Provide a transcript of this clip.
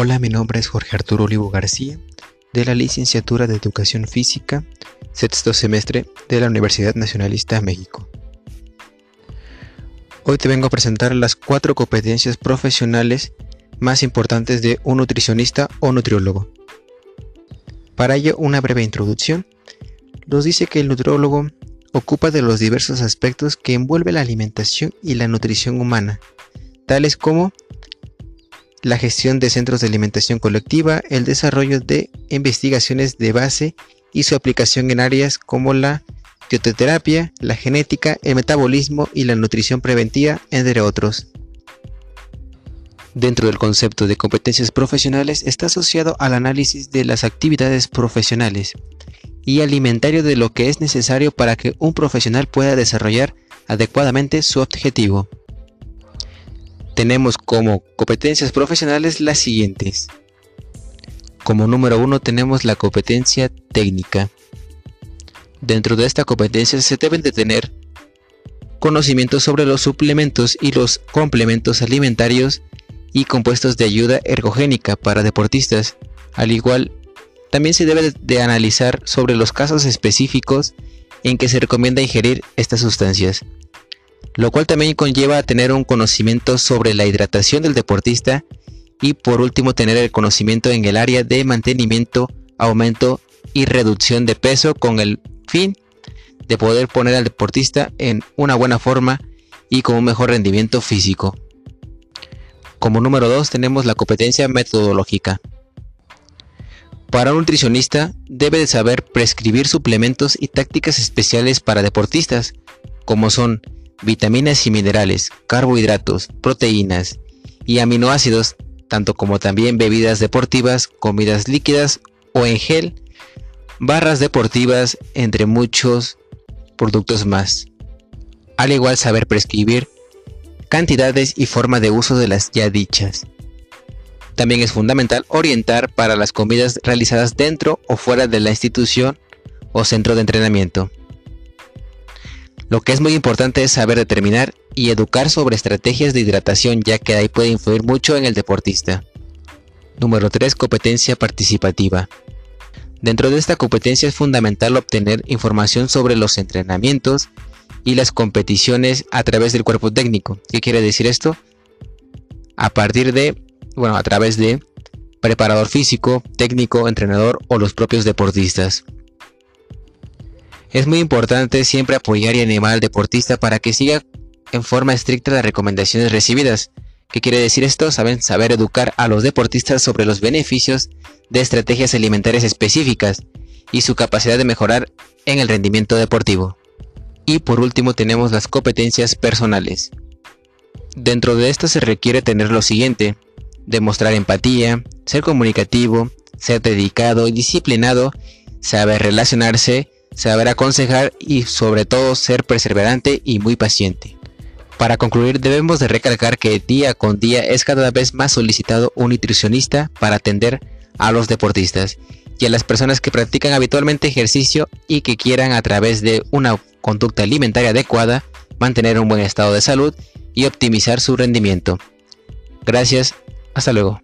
Hola, mi nombre es Jorge Arturo Olivo García, de la licenciatura de Educación Física, sexto semestre de la Universidad Nacionalista México. Hoy te vengo a presentar las cuatro competencias profesionales más importantes de un nutricionista o nutriólogo. Para ello, una breve introducción. Nos dice que el nutriólogo ocupa de los diversos aspectos que envuelve la alimentación y la nutrición humana, tales como la gestión de centros de alimentación colectiva, el desarrollo de investigaciones de base y su aplicación en áreas como la dietoterapia, la genética, el metabolismo y la nutrición preventiva, entre otros. Dentro del concepto de competencias profesionales está asociado al análisis de las actividades profesionales y alimentario de lo que es necesario para que un profesional pueda desarrollar adecuadamente su objetivo tenemos como competencias profesionales las siguientes. Como número uno tenemos la competencia técnica. Dentro de esta competencia se deben de tener conocimientos sobre los suplementos y los complementos alimentarios y compuestos de ayuda ergogénica para deportistas. Al igual, también se debe de analizar sobre los casos específicos en que se recomienda ingerir estas sustancias lo cual también conlleva a tener un conocimiento sobre la hidratación del deportista y por último tener el conocimiento en el área de mantenimiento, aumento y reducción de peso con el fin de poder poner al deportista en una buena forma y con un mejor rendimiento físico. Como número 2 tenemos la competencia metodológica. Para un nutricionista debe de saber prescribir suplementos y tácticas especiales para deportistas, como son vitaminas y minerales, carbohidratos, proteínas y aminoácidos, tanto como también bebidas deportivas, comidas líquidas o en gel, barras deportivas, entre muchos productos más. Al igual saber prescribir cantidades y forma de uso de las ya dichas. También es fundamental orientar para las comidas realizadas dentro o fuera de la institución o centro de entrenamiento. Lo que es muy importante es saber determinar y educar sobre estrategias de hidratación ya que ahí puede influir mucho en el deportista. Número 3. Competencia participativa. Dentro de esta competencia es fundamental obtener información sobre los entrenamientos y las competiciones a través del cuerpo técnico. ¿Qué quiere decir esto? A partir de, bueno, a través de preparador físico, técnico, entrenador o los propios deportistas. Es muy importante siempre apoyar y animar al deportista para que siga en forma estricta las recomendaciones recibidas. ¿Qué quiere decir esto? Saben saber educar a los deportistas sobre los beneficios de estrategias alimentarias específicas y su capacidad de mejorar en el rendimiento deportivo. Y por último tenemos las competencias personales. Dentro de esto se requiere tener lo siguiente, demostrar empatía, ser comunicativo, ser dedicado y disciplinado, saber relacionarse, saber aconsejar y sobre todo ser perseverante y muy paciente. Para concluir, debemos de recalcar que día con día es cada vez más solicitado un nutricionista para atender a los deportistas y a las personas que practican habitualmente ejercicio y que quieran a través de una conducta alimentaria adecuada mantener un buen estado de salud y optimizar su rendimiento. Gracias, hasta luego.